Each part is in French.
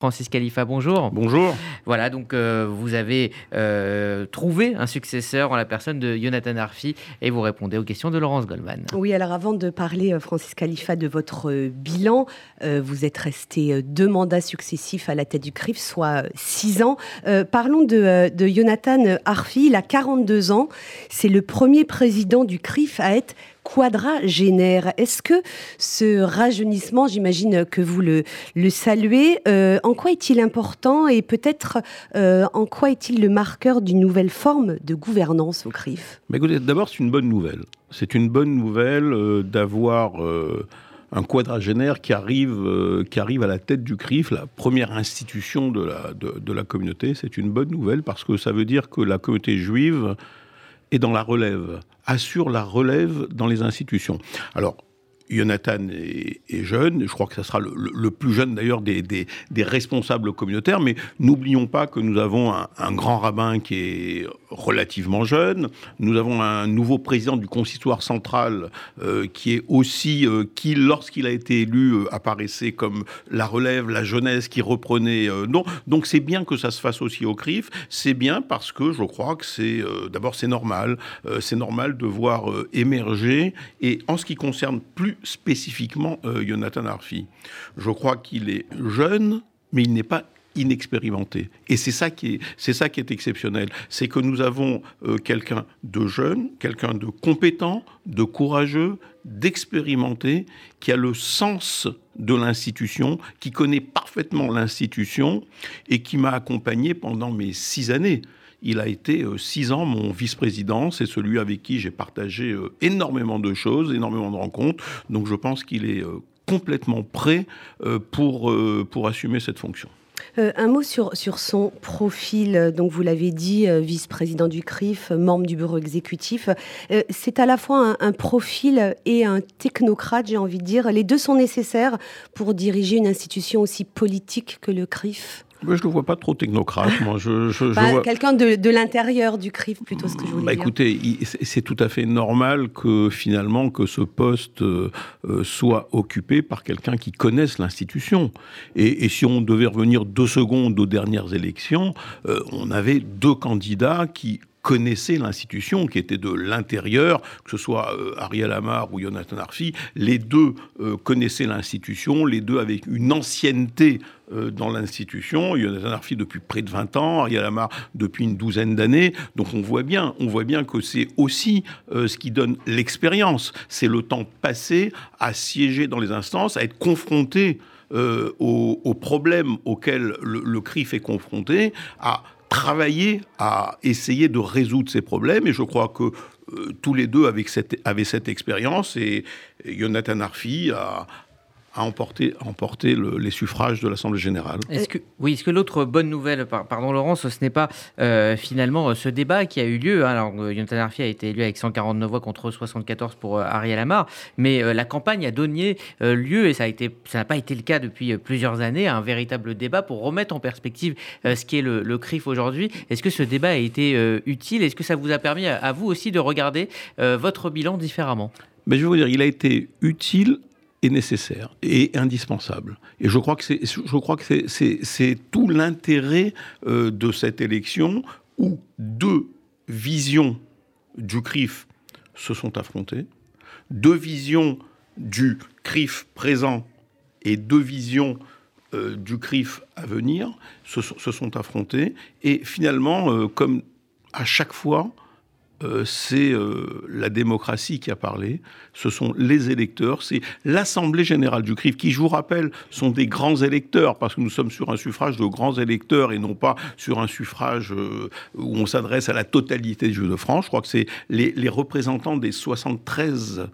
Francis Khalifa, bonjour. Bonjour. Voilà, donc euh, vous avez euh, trouvé un successeur en la personne de Jonathan Arfi et vous répondez aux questions de Laurence Goldman. Oui, alors avant de parler, euh, Francis Khalifa, de votre bilan, vous êtes resté deux mandats successifs à la tête du CRIF, soit six ans. parlons de, de Jonathan Arfi, il a 42 ans. C'est le premier président du CRIF à être quadragénaire. Est-ce que ce rajeunissement, j'imagine que vous le, le saluez, euh, en quoi est-il important et peut-être euh, en quoi est-il le marqueur d'une nouvelle forme de gouvernance au CRIF? D'abord, c'est une bonne nouvelle. C'est une bonne nouvelle euh, d'avoir un quadragénaire qui arrive, qui arrive à la tête du CRIF, la première institution de la, de, de la communauté. C'est une bonne nouvelle parce que ça veut dire que la communauté juive est dans la relève assure la relève dans les institutions. Jonathan est, jeune, je crois que ce sera le, plus jeune d'ailleurs des, responsables communautaires, mais n'oublions pas que nous avons un, grand rabbin qui est relativement jeune, nous avons un nouveau président du consistoire central euh, qui est aussi, euh, qui lorsqu'il a été élu, euh, apparaissait comme la relève, la jeunesse qui reprenait. donc c'est bien que ça se fasse aussi au CRIF, c'est bien parce que je crois que c'est, d'abord c'est normal, c'est normal de voir émerger, et en ce qui concerne plus spécifiquement euh, Jonathan Arfi. Je crois qu'il est jeune, mais il n'est pas inexpérimenté. Et c'est ça qui est, c'est ça qui est exceptionnel. C'est que nous avons euh, quelqu'un de jeune, quelqu'un de compétent, de courageux, d'expérimenté, qui a le sens de l'institution, qui connaît parfaitement l'institution et qui m'a accompagné pendant mes six années. Il a été euh, six ans mon vice-président. C'est celui avec qui j'ai partagé euh, énormément de choses, énormément de rencontres. Donc je pense qu'il est euh, complètement prêt pour, pour assumer cette fonction. un mot sur, sur son profil. Donc, vous l'avez dit, vice-président du CRIF, membre du bureau exécutif. c'est à la fois un, profil et un technocrate, j'ai envie de dire. Les deux sont nécessaires pour diriger une institution aussi politique que le CRIF je ne le vois pas trop technocrate. moi, je, je, vois... Quelqu'un de, de l'intérieur du CRIF, plutôt, ce que je voulais bah, dire. Écoutez, c'est tout à fait normal que finalement que ce poste euh, euh, soit occupé par quelqu'un qui connaisse l'institution. Et, et, si on devait revenir deux secondes aux dernières élections, euh, on avait deux candidats qui connaissaient l'institution, qui était de l'intérieur, que ce soit Ariel Amar ou Jonathan Arfi, les deux connaissaient l'institution, les deux avec une ancienneté euh, dans l'institution. Jonathan Arfi depuis près de 20 ans, Ariel Amar depuis une douzaine d'années. Donc on voit bien, on voit bien que c'est aussi euh, ce qui donne l'expérience. C'est le temps passé à siéger dans les instances, à être confronté euh, aux, problèmes auxquels le, CRIF est confronté, à travailler à essayer de résoudre ces problèmes. Et je crois que tous les deux avaient cette, expérience. Et, et Arfi a, à emporter, emporter les suffrages de l'Assemblée générale. Est-ce que, oui, est-ce que l'autre bonne nouvelle, pardon Laurence, ce n'est pas euh, finalement euh, ce débat qui a eu lieu hein, Alors, euh, Jonathan Arfi a été élu avec 149 voix contre 74 pour Ariel Amar, mais la campagne a donné lieu, et ça n'a pas été le cas depuis plusieurs années, à un véritable débat pour remettre en perspective ce qui est le, CRIF aujourd'hui. Est-ce que ce débat a été utile? Est-ce que ça vous a permis à, vous aussi de regarder votre bilan différemment? Mais je vais vous dire, il a été utile est nécessaire et indispensable. Et je crois que c'est, tout l'intérêt euh, de cette élection où deux visions du CRIF se sont affrontées, deux visions du CRIF présent et deux visions euh, du CRIF à venir se, sont affrontées. Et finalement, euh, comme à chaque fois, euh, c'est euh, la démocratie qui a parlé, ce sont les électeurs, c'est l'Assemblée générale du CRIF, qui, je vous rappelle, sont des grands électeurs, parce que nous sommes sur un suffrage de grands électeurs et non pas sur un suffrage euh, où on s'adresse à la totalité Jeux de France. Je crois que c'est les, les représentants des 73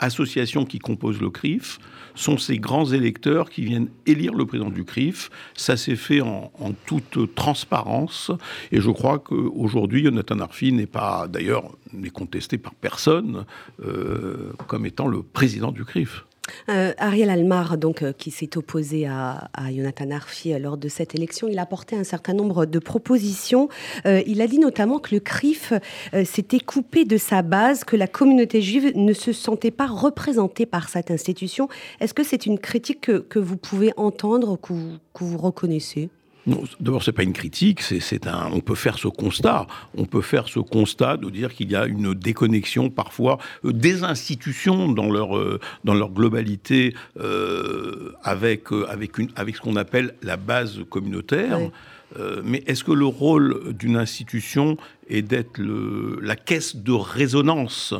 associations qui composent le CRIF sont ces grands électeurs qui viennent élire le président du CRIF. Ça s'est fait en, toute transparence et je crois qu'aujourd'hui, Jonathan Arfi n'est pas, d'ailleurs, n'est contesté par personne euh, comme étant le président du CRIF. Euh, Ariel Almar, donc, euh, qui s'est opposé à, Jonathan Arfi lors de cette élection, il a apporté un certain nombre de propositions. il a dit notamment que le CRIF s'était coupé de sa base, que la communauté juive ne se sentait pas représentée par cette institution. Est-ce que c'est une critique que, vous pouvez entendre, que vous reconnaissez? D'abord, c'est pas une critique, c'est un. On peut faire ce constat. On peut faire ce constat de dire qu'il y a une déconnexion parfois euh, des institutions dans leur euh, dans leur globalité euh, avec avec une avec ce qu'on appelle la base communautaire. mais est-ce que le rôle d'une institution est d'être la caisse de résonance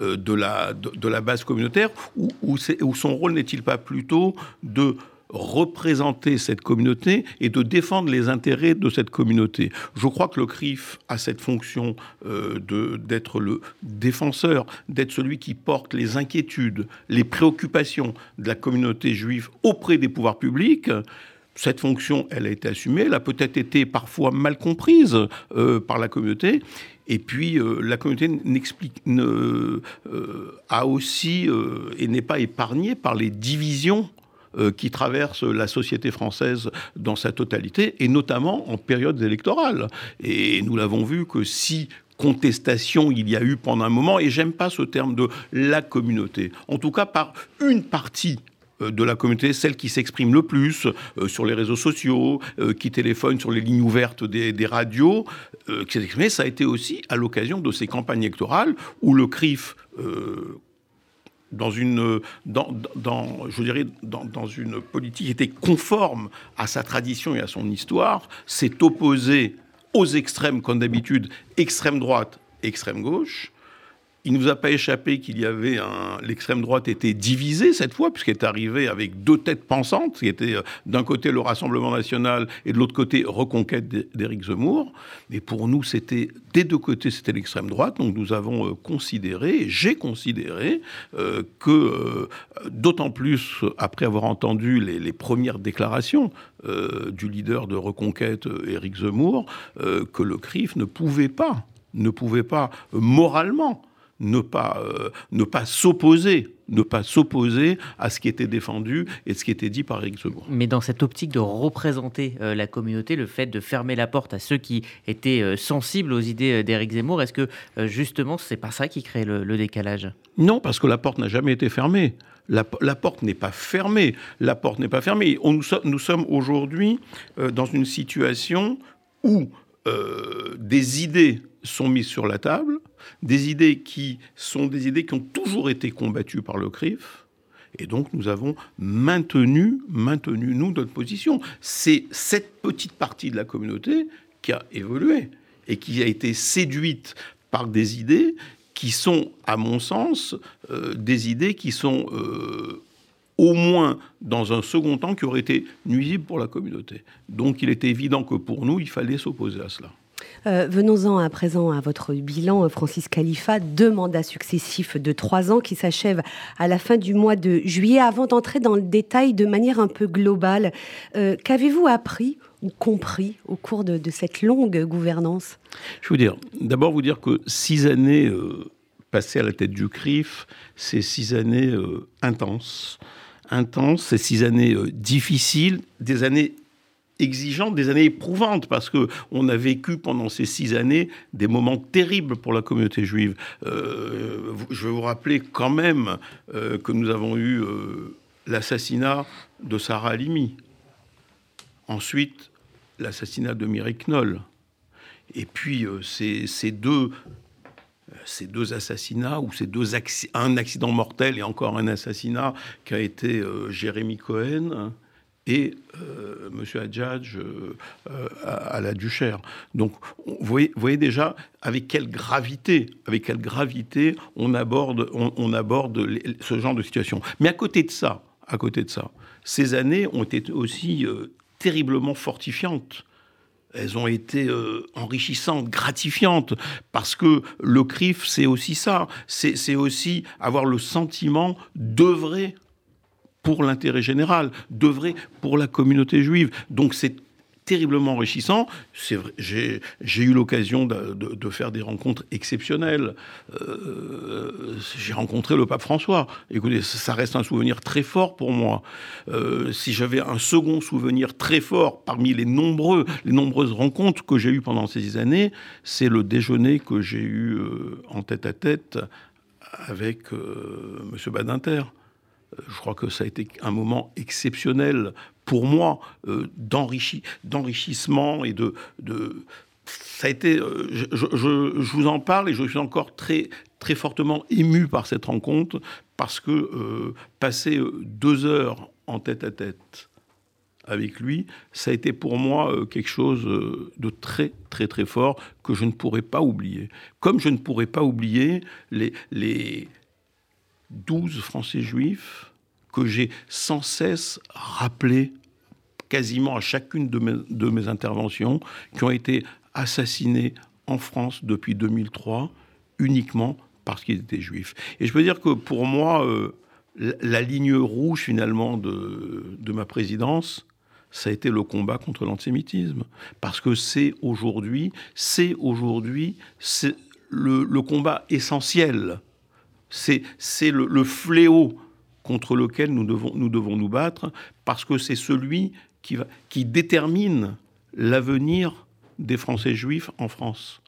de la, de, la base communautaire ou, ou, ou son rôle n'est-il pas plutôt de représenter cette communauté et de défendre les intérêts de cette communauté. Je crois que le CRIF a cette fonction euh, d'être le défenseur, d'être celui qui porte les inquiétudes, les préoccupations de la communauté juive auprès des pouvoirs publics. Cette fonction, elle a été assumée, elle a peut-être été parfois mal comprise euh, par la communauté. Et puis, euh, la communauté n'explique, a aussi et n'est pas épargnée par les divisions qui traverse la société française dans sa totalité, et notamment en période électorale. Et nous l'avons vu que si contestation il y a eu pendant un moment, et j'aime pas ce terme de la communauté, en tout cas par une partie euh, de la communauté, celle qui s'exprime le plus euh, sur les réseaux sociaux, qui téléphone sur les lignes ouvertes des, radios, qui s'est ça a été aussi à l'occasion de ces campagnes électorales où le CRIF dans une, dans, dans, je dirais, dans, une politique qui était conforme à sa tradition et à son histoire, s'est opposé aux extrêmes, comme d'habitude, extrême droite, extrême gauche, il ne nous a pas échappé qu'il y avait un. L'extrême droite était divisée cette fois, puisqu'elle est arrivée avec deux têtes pensantes, qui étaient euh, d'un côté le Rassemblement national et de l'autre côté Reconquête d'Éric Zemmour. Mais pour nous, c'était des deux côtés, c'était l'extrême droite. Donc nous avons euh, considéré, j'ai considéré, euh, que, d'autant plus après avoir entendu les, premières déclarations du leader de Reconquête, Éric Zemmour, que le CRIF ne pouvait pas, ne pouvait pas moralement ne pas, euh, ne pas s'opposer ne pas s'opposer à ce qui était défendu et ce qui était dit par Éric Zemmour. Mais dans cette optique de représenter euh, la communauté, le fait de fermer la porte à ceux qui étaient euh, sensibles aux idées d'Éric Zemmour, est-ce que justement c'est pas ça qui crée le, décalage? Non, parce que la porte n'a jamais été fermée. La, porte n'est pas fermée. La porte n'est pas fermée. On, nous, nous, sommes aujourd'hui dans une situation où des idées sont mises sur la table, des idées qui sont des idées qui ont toujours été combattues par le CRIF. Et donc nous avons maintenu, maintenu nous notre position. C'est cette petite partie de la communauté qui a évolué et qui a été séduite par des idées qui sont, à mon sens, euh, des idées qui sont euh, au moins dans un second temps qui auraient été nuisibles pour la communauté. Donc il était évident que pour nous, il fallait s'opposer à cela. Euh, venons-en à présent à votre bilan, Francis Khalifa. Deux mandats successifs de trois ans qui s'achèvent à la fin du mois de juillet. Avant d'entrer dans le détail de manière un peu globale, euh, qu'avez-vous appris ou compris au cours de, cette longue gouvernance? Je veux dire, d'abord vous dire que six années euh, passées à la tête du CRIF, c'est six années intenses. Intenses, c'est six années difficiles, des années exigeantes, des années éprouvantes, parce que on a vécu pendant ces six années des moments terribles pour la communauté juive. Euh, je vais vous rappeler quand même euh, que nous avons eu euh, l'assassinat de Sarah Halimi. Ensuite, l'assassinat de Mireille Knoll. Et puis, ces, deux ces deux assassinats ou ces deux un accident mortel et encore un assassinat qui a été Jérémy Cohen et euh, M. Hadjadj euh, à, la Duchère. Donc, vous voyez, déjà avec quelle gravité, avec quelle gravité on aborde, on, aborde ce genre de situation. Mais à côté de ça, à côté de ça, ces années ont été aussi euh, terriblement fortifiantes. Elles ont été enrichissantes, gratifiantes, parce que le CRIF, c'est aussi ça. C'est aussi avoir le sentiment d'œuvrer pour l'intérêt général, d'œuvrer pour la communauté juive. Donc c'est terriblement enrichissant. J'ai, eu l'occasion de, faire des rencontres exceptionnelles. Euh, j'ai rencontré le pape François. Écoutez, ça reste un souvenir très fort pour moi. Euh, si j'avais un second souvenir très fort parmi les nombreux, les nombreuses rencontres que j'ai eues pendant ces années, c'est le déjeuner que j'ai eu euh, en tête à tête avec Monsieur Badinter je crois que ça a été un moment exceptionnel pour moi euh, d'enrichissement et de, de, ça a été. Euh, je, vous en parle et je suis encore très très fortement ému par cette rencontre parce que euh, passer deux heures en tête à tête avec lui, ça a été pour moi quelque chose de très très très fort que je ne pourrais pas oublier. Comme je ne pourrais pas oublier les, les 12 Français juifs que j'ai sans cesse rappelé quasiment à chacune de mes, interventions, qui ont été assassinés en France depuis 2003 uniquement parce qu'ils étaient juifs. Et je peux dire que pour moi, euh, la ligne rouge finalement de, ma présidence, ça a été le combat contre l'antisémitisme. Parce que c'est aujourd'hui, c'est aujourd'hui, c'est le, combat essentiel. C'est le, fléau contre lequel nous devons nous, battre, parce que c'est celui qui détermine l'avenir des Français juifs en France.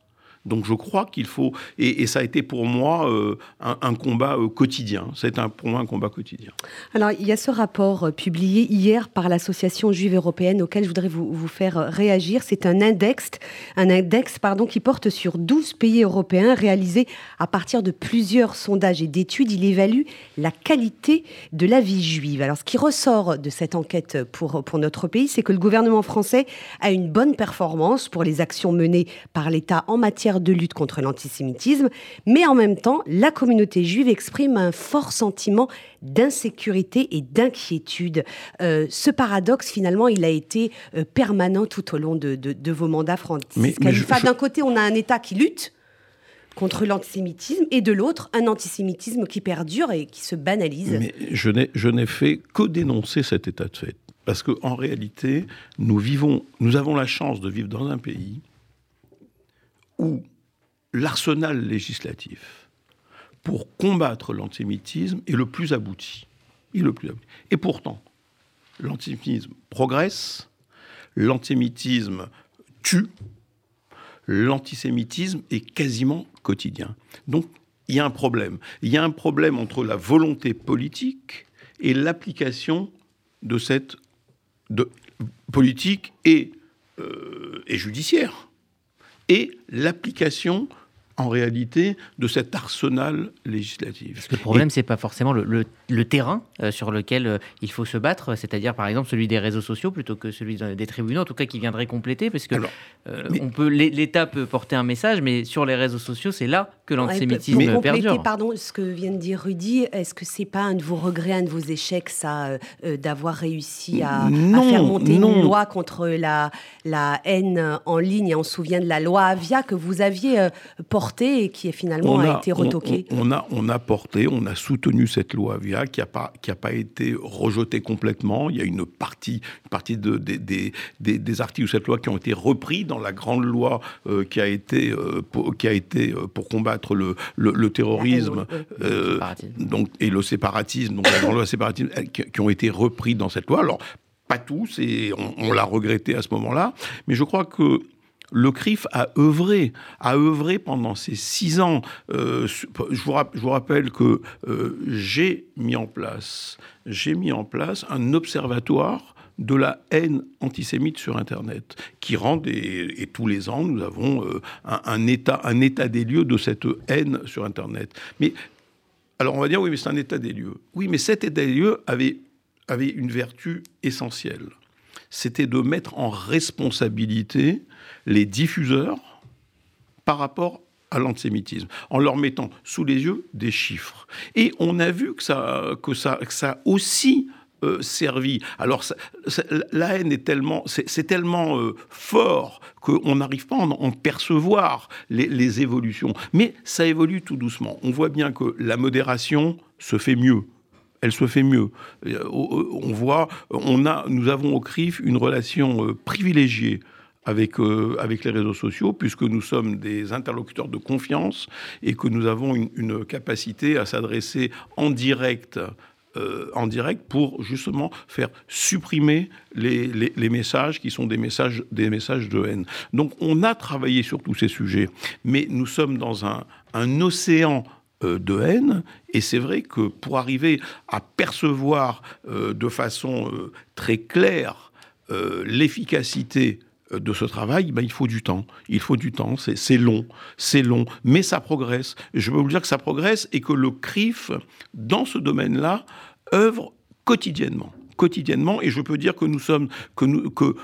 Donc je crois qu'il faut, et, ça a été pour moi euh, un, combat euh, quotidien, c'est pour moi un combat quotidien. Alors il y a ce rapport euh, publié hier par l'Association juive européenne auquel je voudrais vous, vous faire réagir. C'est un index, un index pardon, qui porte sur 12 pays européens réalisé à partir de plusieurs sondages et d'études. Il évalue la qualité de la vie juive. Alors ce qui ressort de cette enquête pour, pour notre pays, c'est que le gouvernement français a une bonne performance pour les actions menées par l'État en matière de lutte contre l'antisémitisme, mais en même temps, la communauté juive exprime un fort sentiment d'insécurité et d'inquiétude. Euh, ce paradoxe, finalement, il a été euh, permanent tout au long de, vos mandats, Francis D'un côté, on a un État qui lutte contre l'antisémitisme et de l'autre, un antisémitisme qui perdure et qui se banalise. Mais je n'ai fait que dénoncer cet état de fait. Parce qu'en réalité, nous vivons, nous avons la chance de vivre dans un pays où l'arsenal législatif pour combattre l'antisémitisme est le plus abouti. le plus Et pourtant, l'antisémitisme progresse, l'antisémitisme tue, l'antisémitisme est quasiment quotidien. Donc, il y a un problème. Il y a un problème entre la volonté politique et l'application de cette politique et, euh, et judiciaire et l'application en réalité de cet arsenal législatif. Parce que le problème, ce n'est pas forcément le, terrain euh, sur lequel euh, il faut se battre, c'est-à-dire par exemple celui des réseaux sociaux plutôt que celui des tribunaux, en tout cas qui viendrait compléter, parce que euh, on peut l'État peut porter un message, mais sur les réseaux sociaux, c'est là que l'antisémitisme ouais, perdure. Pardon, ce que vient de dire Rudy, est-ce que c'est pas un de vos regrets, un de vos échecs, ça, d'avoir réussi à, faire monter une loi contre la, la haine en ligne? On se souvient de la loi Avia que vous aviez portée et qui finalement a, été retoqué on, a, on a porté, on a soutenu cette loi Avia qui n'a pas, qui a pas été rejetée complètement. Il y a une partie, une partie de, des, des, des, articles de cette loi qui ont été repris dans la grande loi euh, qui, a été, euh, pour, qui a été euh, pour combattre le, le, terrorisme donc, et le séparatisme, donc la grande loi séparatisme, qui, qui ont été repris dans cette loi. Alors, pas tous, et on, on l'a regretté à ce moment-là, mais je crois que le CRIF a œuvré, a œuvré pendant ces six ans. Euh, je, vous rappelle que euh, j'ai mis en place, j'ai mis en place un observatoire de la haine antisémite sur Internet, qui rend des, et tous les ans nous avons euh, un, état, un état des lieux de cette haine sur Internet. Mais alors on va dire oui, mais c'est un état des lieux. Oui, mais cet état des lieux avait, avait une vertu essentielle. C'était de mettre en responsabilité les diffuseurs par rapport à l'antisémitisme, en leur mettant sous les yeux des chiffres. Et on a vu que ça, que ça, ça aussi euh, servi. Alors la haine est tellement, c'est tellement euh, fort qu'on n'arrive pas à en, percevoir les, les, évolutions. Mais ça évolue tout doucement. On voit bien que la modération se fait mieux elle se fait mieux. On voit, on a, nous avons au CRIF une relation privilégiée avec, avec les réseaux sociaux, puisque nous sommes des interlocuteurs de confiance et que nous avons une, capacité à s'adresser en direct euh, en direct pour justement faire supprimer les, les, messages qui sont des messages, des messages de haine. Donc on a travaillé sur tous ces sujets, mais nous sommes dans un, un océan euh, de haine. Et c'est vrai que pour arriver à percevoir euh, de façon très claire l'efficacité de ce travail, ben, il faut du temps. Il faut du temps, c'est long, c'est long, mais ça progresse. je veux vous dire que ça progresse et que le CRIF, dans ce domaine-là, œuvre quotidiennement. Quotidiennement, et je peux dire que nous sommes, que nous, que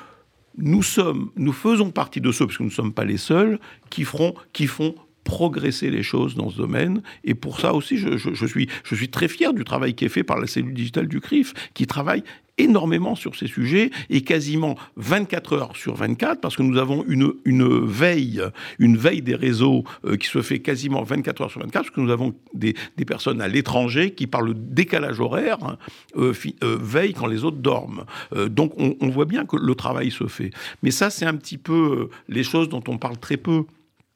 nous sommes, nous faisons partie de ceux, parce que nous ne sommes pas les seuls, qui, feront, qui font progresser les choses dans ce domaine. Et pour ça aussi, je, suis, je suis très fier du travail qui est fait par la cellule digitale du CRIF, qui travaille énormément sur ces sujets et quasiment 24 heures sur 24 parce que nous avons une, une veille, une veille des réseaux euh, qui se fait quasiment 24 heures sur 24 parce que nous avons des, des personnes à l'étranger qui par le décalage horaire hein, euh, euh, veillent quand les autres dorment. donc on, on, voit bien que le travail se fait. Mais ça c'est un petit peu les choses dont on parle très peu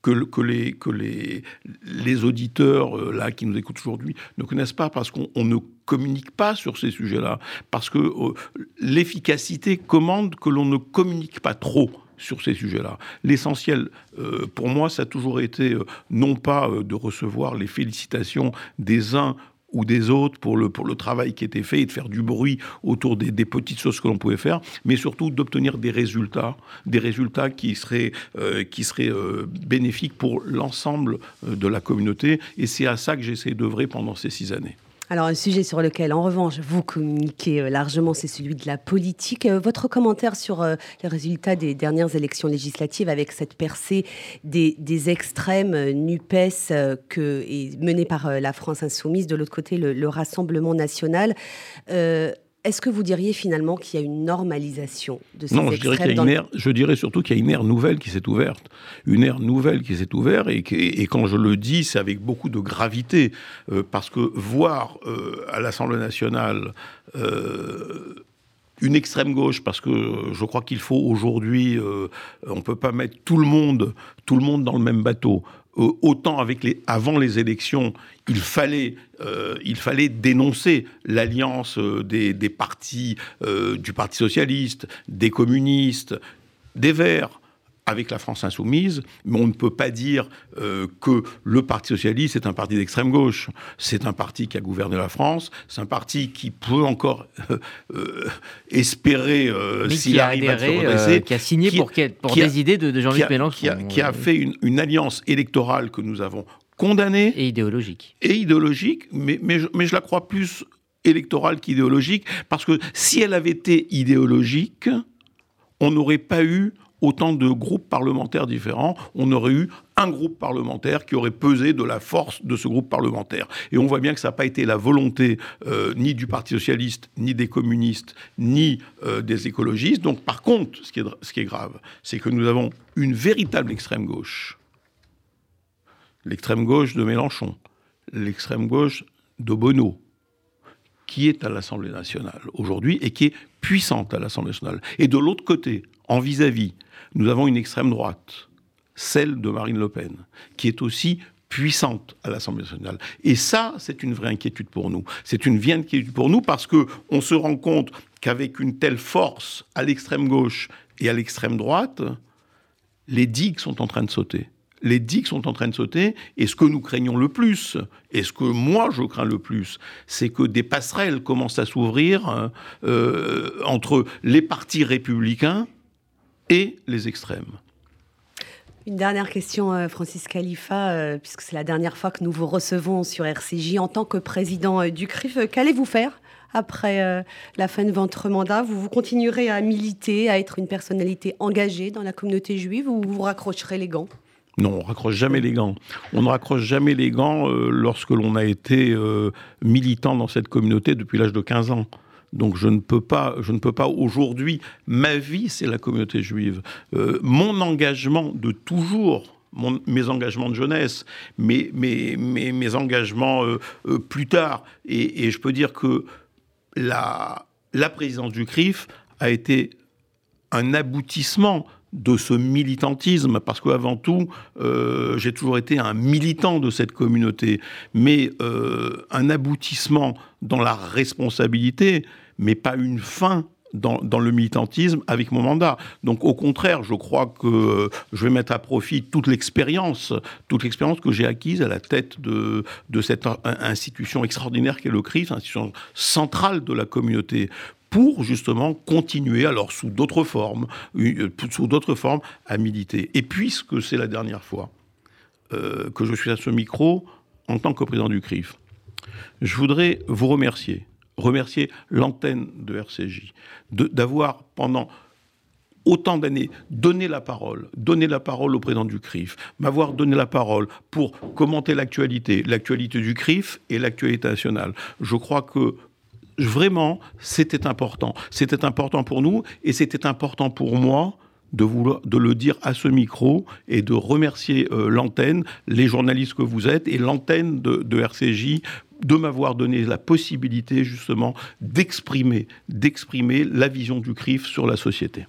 que, les, que les, les auditeurs euh, là qui nous écoutent aujourd'hui ne connaissent pas parce qu'on ne communique pas sur ces sujets-là, parce que euh, l'efficacité commande que l'on ne communique pas trop sur ces sujets-là. L'essentiel, euh, pour moi, ça a toujours été non pas de recevoir les félicitations des uns ou des autres pour le, pour le travail qui était fait et de faire du bruit autour des, petites choses que l'on pouvait faire, mais surtout d'obtenir des résultats, des résultats qui seraient, euh, qui seraient euh, bénéfiques pour l'ensemble euh, de la communauté. Et c'est à ça que j'ai essayé d'œuvrer pendant ces six années. Alors, un sujet sur lequel, en revanche, vous communiquez euh, largement, c'est celui de la politique. Euh, votre commentaire sur euh, les résultats des dernières élections législatives avec cette percée des, extrêmes NUPES que, menée par la France insoumise, de l'autre côté, le, Rassemblement national. Est-ce que vous diriez finalement qu'il y a une normalisation de ces Non, je dirais, qu'il y a une ère, je dirais surtout qu'il y a une ère nouvelle qui s'est ouverte. Une ère nouvelle qui s'est ouverte, et, et, quand je le dis, c'est avec beaucoup de gravité, euh, parce que voir euh, à l'Assemblée nationale euh, une extrême gauche, parce que je crois qu'il faut aujourd'hui, on ne peut pas mettre tout le monde, tout le monde dans le même bateau. Euh, autant avant les élections, il fallait, euh, dénoncer l'alliance euh, des, partis, du Parti socialiste, des communistes, des Verts, avec la France insoumise, mais on ne peut pas dire euh, que le Parti socialiste est un parti d'extrême gauche. C'est un parti qui a gouverné la France, c'est un parti qui peut encore euh, euh, espérer s'il arrive à se redresser, qui a signé pour, pour des idées de, Jean-Luc Mélenchon, qui a, fait une, une, alliance électorale que nous avons condamnée. Et idéologique, et idéologique, mais, mais, je, mais je la crois plus électorale qu'idéologique, parce que si elle avait été idéologique, on n'aurait pas eu autant de groupes parlementaires différents, on aurait eu un groupe parlementaire qui aurait pesé de la force de ce groupe parlementaire. Et on voit bien que ça n'a pas été la volonté euh, ni du Parti socialiste, ni des communistes, ni euh, des écologistes. Donc par contre, ce qui est, grave, c'est que nous avons une véritable extrême gauche. L'extrême gauche de Mélenchon, l'extrême gauche de Bonneau, qui est à l'Assemblée nationale aujourd'hui et qui est puissante à l'Assemblée nationale. Et de l'autre côté, en vis-à-vis, nous avons une extrême droite, celle de Marine Le Pen, qui est aussi puissante à l'Assemblée nationale. Et ça, c'est une vraie inquiétude pour nous. C'est une vraie inquiétude pour nous parce que on se rend compte qu'avec une telle force à l'extrême gauche et à l'extrême droite, les digues sont en train de sauter. Les digues sont en train de sauter, et ce que nous craignons le plus, et ce que moi je crains le plus, c'est que des passerelles commencent à s'ouvrir euh, entre les partis républicains et les extrêmes. Une dernière question, euh, Francis Khalifa, euh, puisque c'est la dernière fois que nous vous recevons sur RCJ en tant que président euh, du CRIF. Qu'allez-vous faire après la fin de votre mandat? Vous, vous continuerez à militer, à être une personnalité engagée dans la communauté juive ou vous raccrocherez les gants? Non, on raccroche jamais les gants. On ne raccroche jamais les gants lorsque l'on a été militant dans cette communauté depuis l'âge de 15 ans. Donc je ne peux pas, je ne peux pas aujourd'hui. Ma vie, c'est la communauté juive. Euh, mon engagement de toujours, mes engagements de jeunesse, mes, mes, engagements plus tard. Et, je peux dire que la, présidence du CRIF a été un aboutissement de ce militantisme, parce qu'avant tout, euh, j'ai toujours été un militant de cette communauté, mais euh, un aboutissement dans la responsabilité, mais pas une fin dans, le militantisme avec mon mandat. Donc au contraire, je crois que je vais mettre à profit toute l'expérience, que j'ai acquise à la tête de, cette institution extraordinaire qu'est le CRIF, institution centrale de la communauté, pour justement continuer, alors sous d'autres formes, euh, à militer. Et puisque c'est la dernière fois euh, que je suis à ce micro en tant que président du CRIF, je voudrais vous remercier, remercier l'antenne de RCJ, d'avoir pendant autant d'années donné la parole, donné la parole au président du CRIF, m'avoir donné la parole pour commenter l'actualité, l'actualité du CRIF et l'actualité nationale. Je crois que vraiment, c'était important. C'était important pour nous et c'était important pour moi de, de le dire à ce micro et de remercier euh, l'antenne, les journalistes que vous êtes et l'antenne de, de RCJ de m'avoir donné la possibilité justement d'exprimer, d'exprimer la vision du CRIF sur la société.